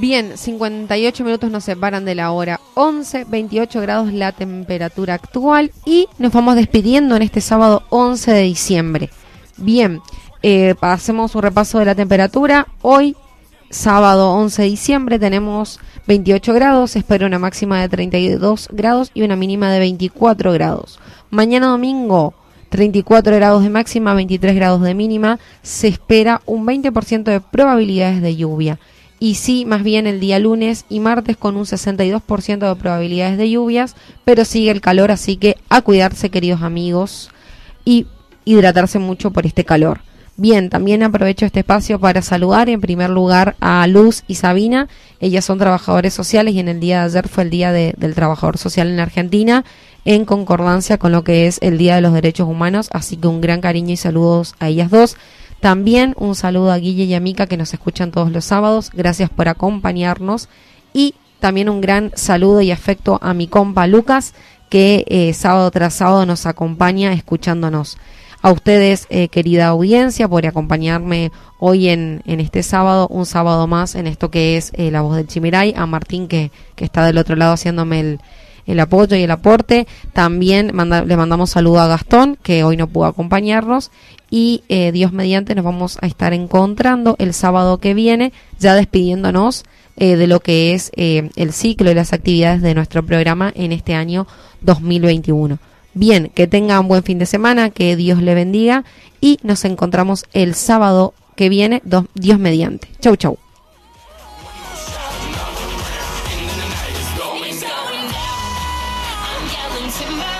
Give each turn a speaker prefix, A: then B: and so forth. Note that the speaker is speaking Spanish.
A: Bien, 58 minutos nos separan de la hora 11, 28 grados la temperatura actual y nos vamos despidiendo en este sábado 11 de diciembre. Bien, eh, hacemos un repaso de la temperatura. Hoy, sábado 11 de diciembre, tenemos 28 grados, espero una máxima de 32 grados y una mínima de 24 grados. Mañana domingo, 34 grados de máxima, 23 grados de mínima, se espera un 20% de probabilidades de lluvia y sí, más bien el día lunes y martes con un 62% de probabilidades de lluvias, pero sigue el calor, así que a cuidarse queridos amigos y hidratarse mucho por este calor. Bien, también aprovecho este espacio para saludar en primer lugar a Luz y Sabina. Ellas son trabajadores sociales y en el día de ayer fue el Día del Trabajador Social en Argentina, en concordancia con lo que es el Día de los Derechos Humanos. Así que un gran cariño y saludos a ellas dos. También un saludo a Guille y a Mica que nos escuchan todos los sábados. Gracias por acompañarnos. Y también un gran saludo y afecto a mi compa Lucas que eh, sábado tras sábado nos acompaña escuchándonos. A ustedes, eh, querida audiencia, por acompañarme hoy en, en, este sábado, un sábado más en esto que es eh, La Voz del Chimiray, a Martín que, que está del otro lado haciéndome el, el apoyo y el aporte. También le mandamos saludo a Gastón, que hoy no pudo acompañarnos. Y eh, Dios mediante nos vamos a estar encontrando el sábado que viene, ya despidiéndonos eh, de lo que es eh, el ciclo y las actividades de nuestro programa en este año 2021. Bien, que tengan un buen fin de semana, que Dios le bendiga y nos encontramos el sábado que viene, Dios mediante. Chau, chau.
B: in my